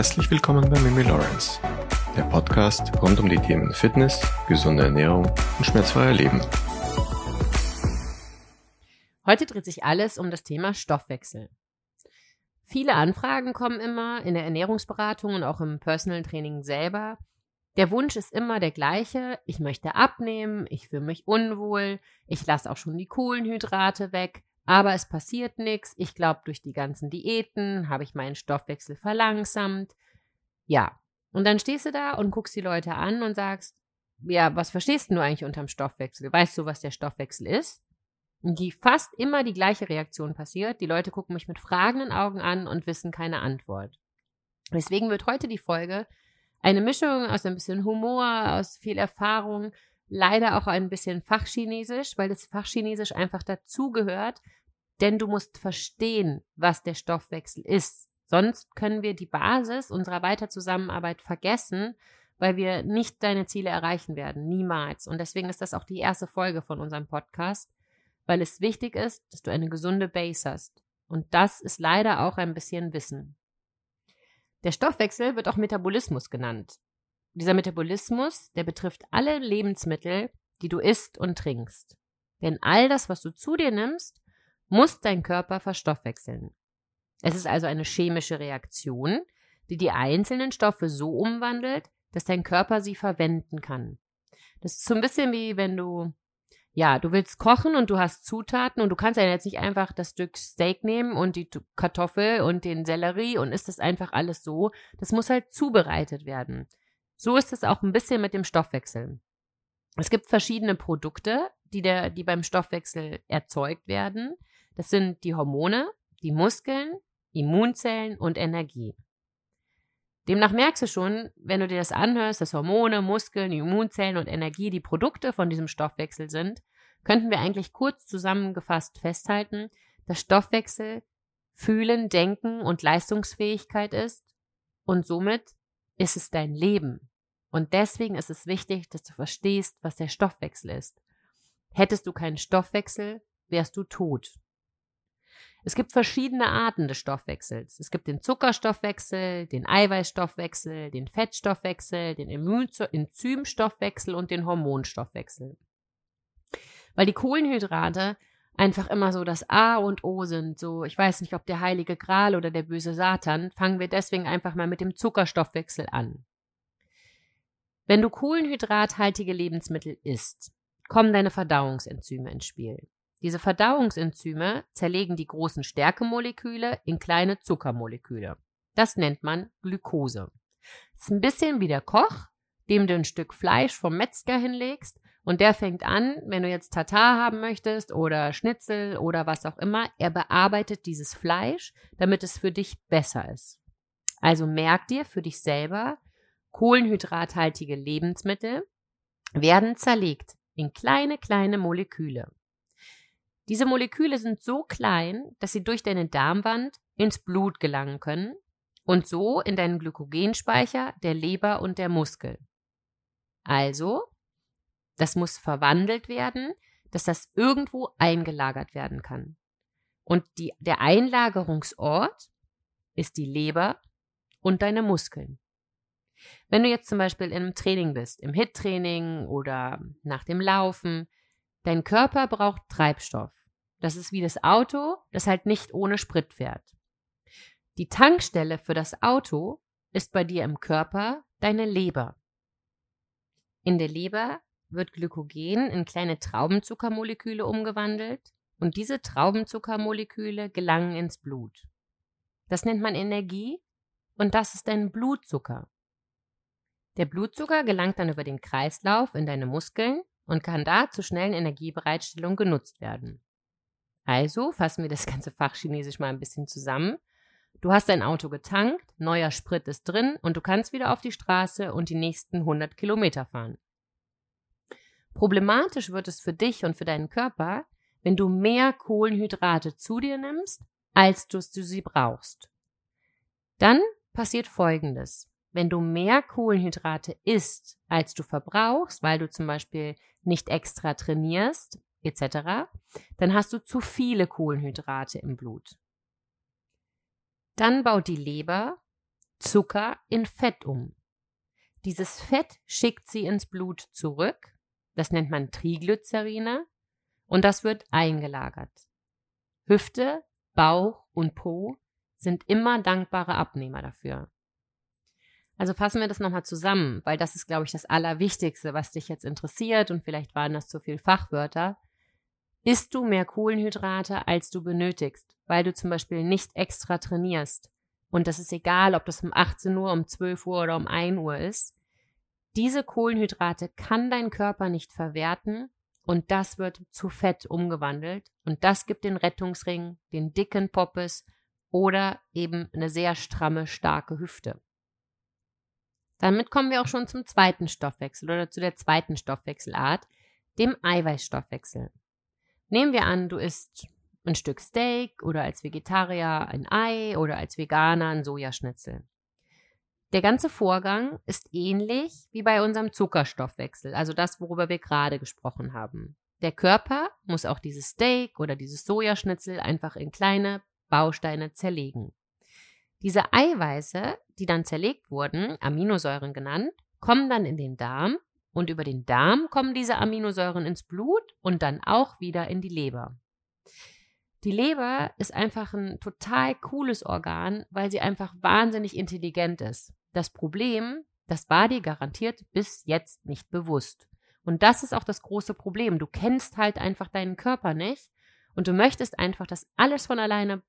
Herzlich willkommen bei Mimi Lawrence, der Podcast rund um die Themen Fitness, gesunde Ernährung und schmerzfreier Leben. Heute dreht sich alles um das Thema Stoffwechsel. Viele Anfragen kommen immer in der Ernährungsberatung und auch im Personal Training selber. Der Wunsch ist immer der gleiche. Ich möchte abnehmen, ich fühle mich unwohl, ich lasse auch schon die Kohlenhydrate weg, aber es passiert nichts. Ich glaube, durch die ganzen Diäten habe ich meinen Stoffwechsel verlangsamt. Ja. Und dann stehst du da und guckst die Leute an und sagst, ja, was verstehst du eigentlich unterm Stoffwechsel? Weißt du, was der Stoffwechsel ist? Und die fast immer die gleiche Reaktion passiert. Die Leute gucken mich mit fragenden Augen an und wissen keine Antwort. Deswegen wird heute die Folge eine Mischung aus ein bisschen Humor, aus viel Erfahrung, leider auch ein bisschen Fachchinesisch, weil das Fachchinesisch einfach dazugehört, denn du musst verstehen, was der Stoffwechsel ist. Sonst können wir die Basis unserer Weiterzusammenarbeit vergessen, weil wir nicht deine Ziele erreichen werden. Niemals. Und deswegen ist das auch die erste Folge von unserem Podcast, weil es wichtig ist, dass du eine gesunde Base hast. Und das ist leider auch ein bisschen Wissen. Der Stoffwechsel wird auch Metabolismus genannt. Dieser Metabolismus, der betrifft alle Lebensmittel, die du isst und trinkst. Denn all das, was du zu dir nimmst, muss dein Körper verstoffwechseln. Es ist also eine chemische Reaktion, die die einzelnen Stoffe so umwandelt, dass dein Körper sie verwenden kann. Das ist so ein bisschen wie wenn du, ja, du willst kochen und du hast Zutaten und du kannst ja jetzt nicht einfach das Stück Steak nehmen und die Kartoffel und den Sellerie und ist das einfach alles so. Das muss halt zubereitet werden. So ist es auch ein bisschen mit dem Stoffwechsel. Es gibt verschiedene Produkte, die, der, die beim Stoffwechsel erzeugt werden. Das sind die Hormone, die Muskeln, Immunzellen und Energie. Demnach merkst du schon, wenn du dir das anhörst, dass Hormone, Muskeln, Immunzellen und Energie die Produkte von diesem Stoffwechsel sind, könnten wir eigentlich kurz zusammengefasst festhalten, dass Stoffwechsel Fühlen, Denken und Leistungsfähigkeit ist und somit ist es dein Leben. Und deswegen ist es wichtig, dass du verstehst, was der Stoffwechsel ist. Hättest du keinen Stoffwechsel, wärst du tot. Es gibt verschiedene Arten des Stoffwechsels. Es gibt den Zuckerstoffwechsel, den Eiweißstoffwechsel, den Fettstoffwechsel, den Enzymstoffwechsel und den Hormonstoffwechsel. Weil die Kohlenhydrate einfach immer so das A und O sind, so ich weiß nicht, ob der heilige Gral oder der böse Satan, fangen wir deswegen einfach mal mit dem Zuckerstoffwechsel an. Wenn du kohlenhydrathaltige Lebensmittel isst, kommen deine Verdauungsenzyme ins Spiel. Diese Verdauungsenzyme zerlegen die großen Stärkemoleküle in kleine Zuckermoleküle. Das nennt man Glukose. Ist ein bisschen wie der Koch, dem du ein Stück Fleisch vom Metzger hinlegst und der fängt an, wenn du jetzt Tatar haben möchtest oder Schnitzel oder was auch immer, er bearbeitet dieses Fleisch, damit es für dich besser ist. Also merk dir für dich selber, Kohlenhydrathaltige Lebensmittel werden zerlegt in kleine, kleine Moleküle. Diese Moleküle sind so klein, dass sie durch deine Darmwand ins Blut gelangen können und so in deinen Glykogenspeicher der Leber und der Muskel. Also, das muss verwandelt werden, dass das irgendwo eingelagert werden kann. Und die, der Einlagerungsort ist die Leber und deine Muskeln. Wenn du jetzt zum Beispiel im Training bist, im HIT-Training oder nach dem Laufen, dein Körper braucht Treibstoff. Das ist wie das Auto, das halt nicht ohne Sprit fährt. Die Tankstelle für das Auto ist bei dir im Körper deine Leber. In der Leber wird Glykogen in kleine Traubenzuckermoleküle umgewandelt und diese Traubenzuckermoleküle gelangen ins Blut. Das nennt man Energie und das ist dein Blutzucker. Der Blutzucker gelangt dann über den Kreislauf in deine Muskeln und kann da zur schnellen Energiebereitstellung genutzt werden. Also fassen wir das ganze Fachchinesisch mal ein bisschen zusammen. Du hast dein Auto getankt, neuer Sprit ist drin und du kannst wieder auf die Straße und die nächsten 100 Kilometer fahren. Problematisch wird es für dich und für deinen Körper, wenn du mehr Kohlenhydrate zu dir nimmst, als du sie brauchst. Dann passiert Folgendes wenn du mehr Kohlenhydrate isst, als du verbrauchst, weil du zum Beispiel nicht extra trainierst, etc., dann hast du zu viele Kohlenhydrate im Blut. Dann baut die Leber Zucker in Fett um. Dieses Fett schickt sie ins Blut zurück, das nennt man Triglycerine, und das wird eingelagert. Hüfte, Bauch und Po sind immer dankbare Abnehmer dafür. Also fassen wir das nochmal zusammen, weil das ist, glaube ich, das Allerwichtigste, was dich jetzt interessiert und vielleicht waren das zu viele Fachwörter. Isst du mehr Kohlenhydrate, als du benötigst, weil du zum Beispiel nicht extra trainierst? Und das ist egal, ob das um 18 Uhr, um 12 Uhr oder um 1 Uhr ist. Diese Kohlenhydrate kann dein Körper nicht verwerten und das wird zu Fett umgewandelt und das gibt den Rettungsring, den dicken Poppes oder eben eine sehr stramme, starke Hüfte. Damit kommen wir auch schon zum zweiten Stoffwechsel oder zu der zweiten Stoffwechselart, dem Eiweißstoffwechsel. Nehmen wir an, du isst ein Stück Steak oder als Vegetarier ein Ei oder als Veganer ein Sojaschnitzel. Der ganze Vorgang ist ähnlich wie bei unserem Zuckerstoffwechsel, also das, worüber wir gerade gesprochen haben. Der Körper muss auch dieses Steak oder dieses Sojaschnitzel einfach in kleine Bausteine zerlegen. Diese Eiweiße, die dann zerlegt wurden, Aminosäuren genannt, kommen dann in den Darm und über den Darm kommen diese Aminosäuren ins Blut und dann auch wieder in die Leber. Die Leber ist einfach ein total cooles Organ, weil sie einfach wahnsinnig intelligent ist. Das Problem, das war dir garantiert bis jetzt nicht bewusst. Und das ist auch das große Problem. Du kennst halt einfach deinen Körper nicht und du möchtest einfach, dass alles von alleine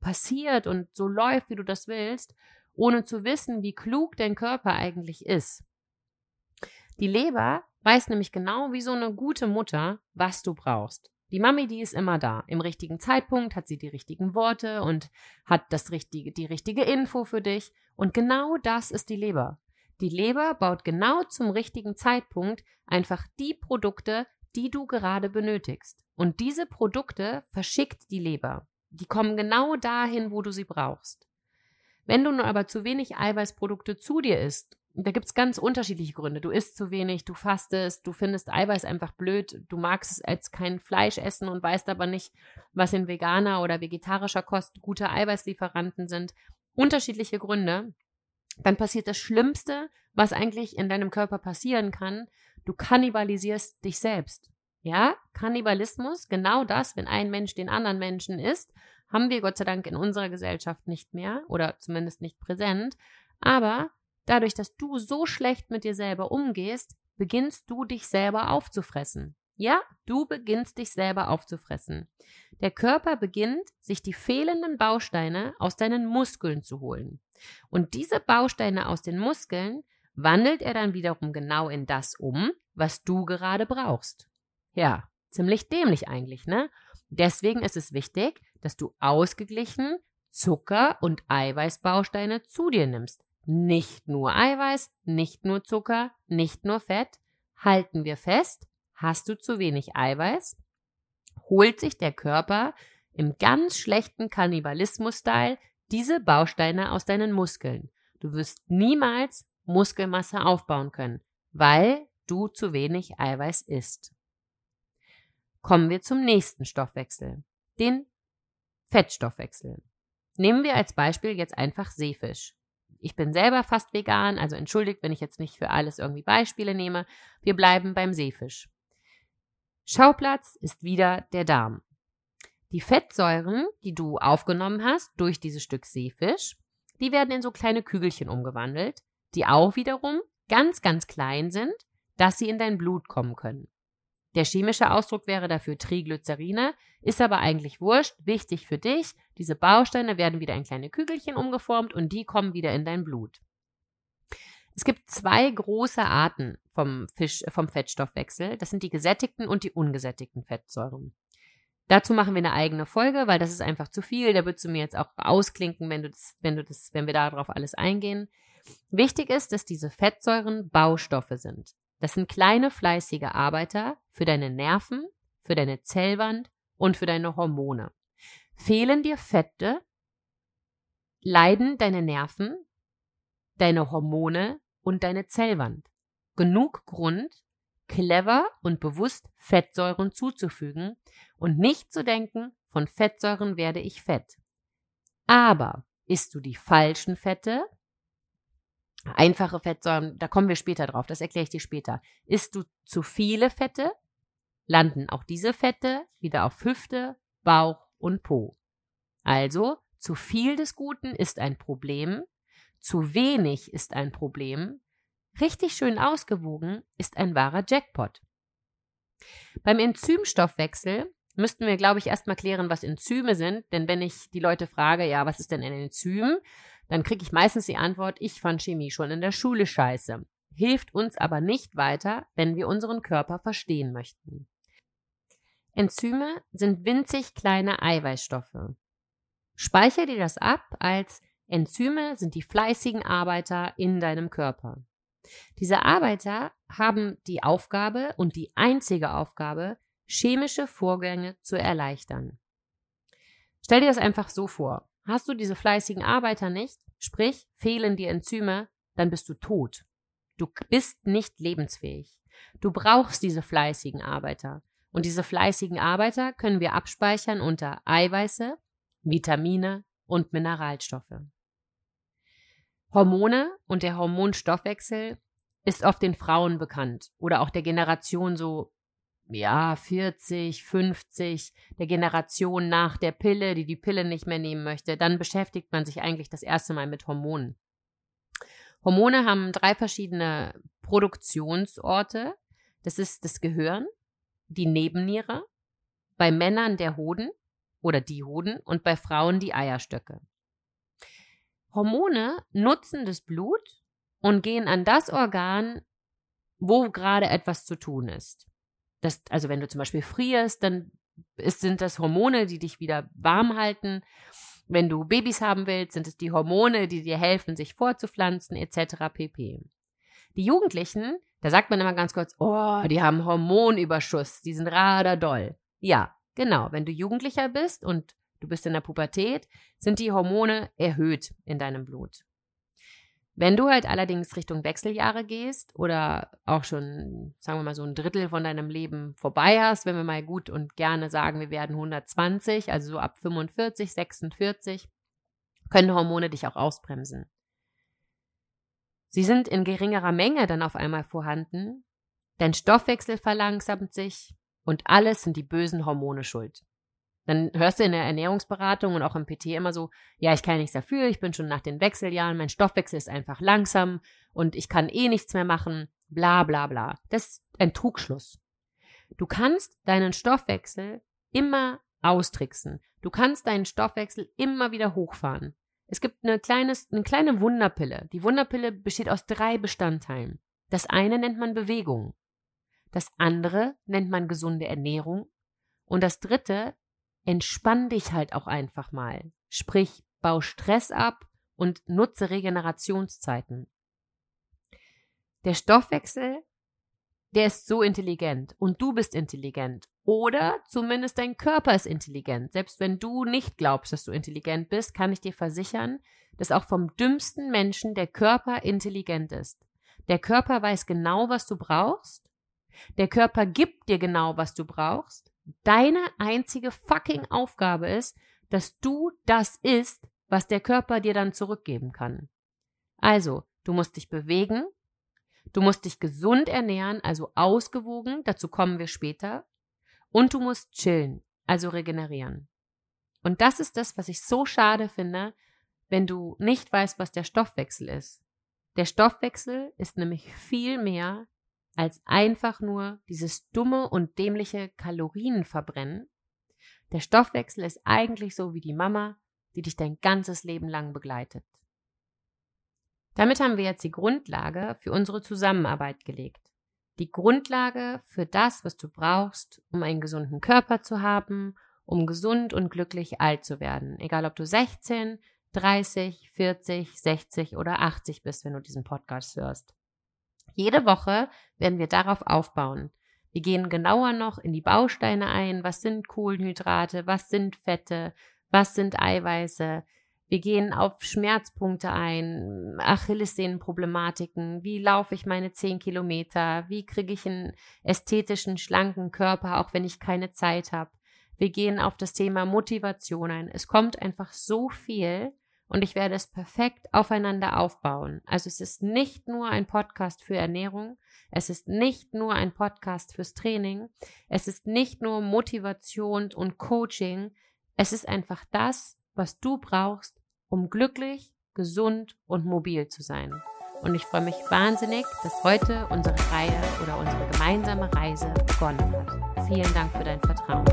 passiert und so läuft, wie du das willst, ohne zu wissen, wie klug dein Körper eigentlich ist. Die Leber weiß nämlich genau wie so eine gute Mutter, was du brauchst. Die Mami, die ist immer da. Im richtigen Zeitpunkt hat sie die richtigen Worte und hat das richtige, die richtige Info für dich. Und genau das ist die Leber. Die Leber baut genau zum richtigen Zeitpunkt einfach die Produkte, die du gerade benötigst. Und diese Produkte verschickt die Leber. Die kommen genau dahin, wo du sie brauchst. Wenn du nur aber zu wenig Eiweißprodukte zu dir isst da gibt es ganz unterschiedliche Gründe. Du isst zu wenig, du fastest, du findest Eiweiß einfach blöd, du magst es als kein Fleisch essen und weißt aber nicht, was in veganer oder vegetarischer Kost gute Eiweißlieferanten sind. Unterschiedliche Gründe. Dann passiert das Schlimmste, was eigentlich in deinem Körper passieren kann. Du kannibalisierst dich selbst. Ja, Kannibalismus, genau das, wenn ein Mensch den anderen Menschen isst, haben wir Gott sei Dank in unserer Gesellschaft nicht mehr oder zumindest nicht präsent. Aber Dadurch, dass du so schlecht mit dir selber umgehst, beginnst du dich selber aufzufressen. Ja, du beginnst dich selber aufzufressen. Der Körper beginnt, sich die fehlenden Bausteine aus deinen Muskeln zu holen. Und diese Bausteine aus den Muskeln wandelt er dann wiederum genau in das um, was du gerade brauchst. Ja, ziemlich dämlich eigentlich, ne? Deswegen ist es wichtig, dass du ausgeglichen Zucker- und Eiweißbausteine zu dir nimmst, nicht nur Eiweiß, nicht nur Zucker, nicht nur Fett. Halten wir fest, hast du zu wenig Eiweiß, holt sich der Körper im ganz schlechten Kannibalismus-Style diese Bausteine aus deinen Muskeln. Du wirst niemals Muskelmasse aufbauen können, weil du zu wenig Eiweiß isst. Kommen wir zum nächsten Stoffwechsel, den Fettstoffwechsel. Nehmen wir als Beispiel jetzt einfach Seefisch. Ich bin selber fast vegan, also entschuldigt, wenn ich jetzt nicht für alles irgendwie Beispiele nehme. Wir bleiben beim Seefisch. Schauplatz ist wieder der Darm. Die Fettsäuren, die du aufgenommen hast durch dieses Stück Seefisch, die werden in so kleine Kügelchen umgewandelt, die auch wiederum ganz, ganz klein sind, dass sie in dein Blut kommen können. Der chemische Ausdruck wäre dafür Triglycerine, ist aber eigentlich wurscht. Wichtig für dich, diese Bausteine werden wieder in kleine Kügelchen umgeformt und die kommen wieder in dein Blut. Es gibt zwei große Arten vom, Fisch, vom Fettstoffwechsel. Das sind die gesättigten und die ungesättigten Fettsäuren. Dazu machen wir eine eigene Folge, weil das ist einfach zu viel. Da würdest du mir jetzt auch ausklinken, wenn du das, wenn du das, wenn wir darauf alles eingehen. Wichtig ist, dass diese Fettsäuren Baustoffe sind. Das sind kleine fleißige Arbeiter für deine Nerven, für deine Zellwand und für deine Hormone. Fehlen dir Fette, leiden deine Nerven, deine Hormone und deine Zellwand. Genug Grund, clever und bewusst Fettsäuren zuzufügen und nicht zu denken, von Fettsäuren werde ich fett. Aber isst du die falschen Fette, einfache Fettsäuren, da kommen wir später drauf, das erkläre ich dir später. Isst du zu viele Fette, landen auch diese Fette wieder auf Hüfte, Bauch und Po. Also, zu viel des Guten ist ein Problem, zu wenig ist ein Problem, richtig schön ausgewogen ist ein wahrer Jackpot. Beim Enzymstoffwechsel müssten wir, glaube ich, erstmal klären, was Enzyme sind, denn wenn ich die Leute frage, ja, was ist denn ein Enzym, dann kriege ich meistens die Antwort, ich fand Chemie schon in der Schule scheiße. Hilft uns aber nicht weiter, wenn wir unseren Körper verstehen möchten. Enzyme sind winzig kleine Eiweißstoffe. Speicher dir das ab als Enzyme sind die fleißigen Arbeiter in deinem Körper. Diese Arbeiter haben die Aufgabe und die einzige Aufgabe, chemische Vorgänge zu erleichtern. Stell dir das einfach so vor. Hast du diese fleißigen Arbeiter nicht, sprich fehlen die Enzyme, dann bist du tot. Du bist nicht lebensfähig. Du brauchst diese fleißigen Arbeiter. Und diese fleißigen Arbeiter können wir abspeichern unter Eiweiße, Vitamine und Mineralstoffe. Hormone und der Hormonstoffwechsel ist oft den Frauen bekannt oder auch der Generation so, ja, 40, 50, der Generation nach der Pille, die die Pille nicht mehr nehmen möchte. Dann beschäftigt man sich eigentlich das erste Mal mit Hormonen. Hormone haben drei verschiedene Produktionsorte. Das ist das Gehirn, die Nebenniere, bei Männern der Hoden oder die Hoden und bei Frauen die Eierstöcke. Hormone nutzen das Blut und gehen an das Organ, wo gerade etwas zu tun ist. Das, also wenn du zum Beispiel frierst, dann ist, sind das Hormone, die dich wieder warm halten. Wenn du Babys haben willst, sind es die Hormone, die dir helfen, sich vorzupflanzen, etc. pp. Die Jugendlichen, da sagt man immer ganz kurz, oh, die haben Hormonüberschuss, die sind raderdoll. Ja, genau. Wenn du Jugendlicher bist und du bist in der Pubertät, sind die Hormone erhöht in deinem Blut. Wenn du halt allerdings Richtung Wechseljahre gehst oder auch schon, sagen wir mal, so ein Drittel von deinem Leben vorbei hast, wenn wir mal gut und gerne sagen, wir werden 120, also so ab 45, 46, können Hormone dich auch ausbremsen. Sie sind in geringerer Menge dann auf einmal vorhanden, dein Stoffwechsel verlangsamt sich und alles sind die bösen Hormone schuld. Dann hörst du in der Ernährungsberatung und auch im PT immer so, ja, ich kann nichts dafür, ich bin schon nach den Wechseljahren, mein Stoffwechsel ist einfach langsam und ich kann eh nichts mehr machen, bla bla bla. Das ist ein Trugschluss. Du kannst deinen Stoffwechsel immer austricksen. Du kannst deinen Stoffwechsel immer wieder hochfahren. Es gibt eine, kleines, eine kleine Wunderpille. Die Wunderpille besteht aus drei Bestandteilen. Das eine nennt man Bewegung. Das andere nennt man gesunde Ernährung. Und das dritte entspann dich halt auch einfach mal. Sprich, bau Stress ab und nutze Regenerationszeiten. Der Stoffwechsel, der ist so intelligent und du bist intelligent. Oder zumindest dein Körper ist intelligent. Selbst wenn du nicht glaubst, dass du intelligent bist, kann ich dir versichern, dass auch vom dümmsten Menschen der Körper intelligent ist. Der Körper weiß genau, was du brauchst. Der Körper gibt dir genau, was du brauchst. Deine einzige fucking Aufgabe ist, dass du das isst, was der Körper dir dann zurückgeben kann. Also, du musst dich bewegen, du musst dich gesund ernähren, also ausgewogen, dazu kommen wir später, und du musst chillen, also regenerieren. Und das ist das, was ich so schade finde, wenn du nicht weißt, was der Stoffwechsel ist. Der Stoffwechsel ist nämlich viel mehr als einfach nur dieses dumme und dämliche Kalorienverbrennen. Der Stoffwechsel ist eigentlich so wie die Mama, die dich dein ganzes Leben lang begleitet. Damit haben wir jetzt die Grundlage für unsere Zusammenarbeit gelegt. Die Grundlage für das, was du brauchst, um einen gesunden Körper zu haben, um gesund und glücklich alt zu werden. Egal ob du 16, 30, 40, 60 oder 80 bist, wenn du diesen Podcast hörst. Jede Woche werden wir darauf aufbauen. Wir gehen genauer noch in die Bausteine ein. Was sind Kohlenhydrate? Was sind Fette? Was sind Eiweiße? Wir gehen auf Schmerzpunkte ein, Achillessehnenproblematiken. Wie laufe ich meine zehn Kilometer? Wie kriege ich einen ästhetischen, schlanken Körper, auch wenn ich keine Zeit habe? Wir gehen auf das Thema Motivation ein. Es kommt einfach so viel und ich werde es perfekt aufeinander aufbauen. Also es ist nicht nur ein Podcast für Ernährung, es ist nicht nur ein Podcast fürs Training, es ist nicht nur Motivation und Coaching, es ist einfach das, was du brauchst, um glücklich, gesund und mobil zu sein. Und ich freue mich wahnsinnig, dass heute unsere Reihe oder unsere gemeinsame Reise begonnen hat. Vielen Dank für dein Vertrauen.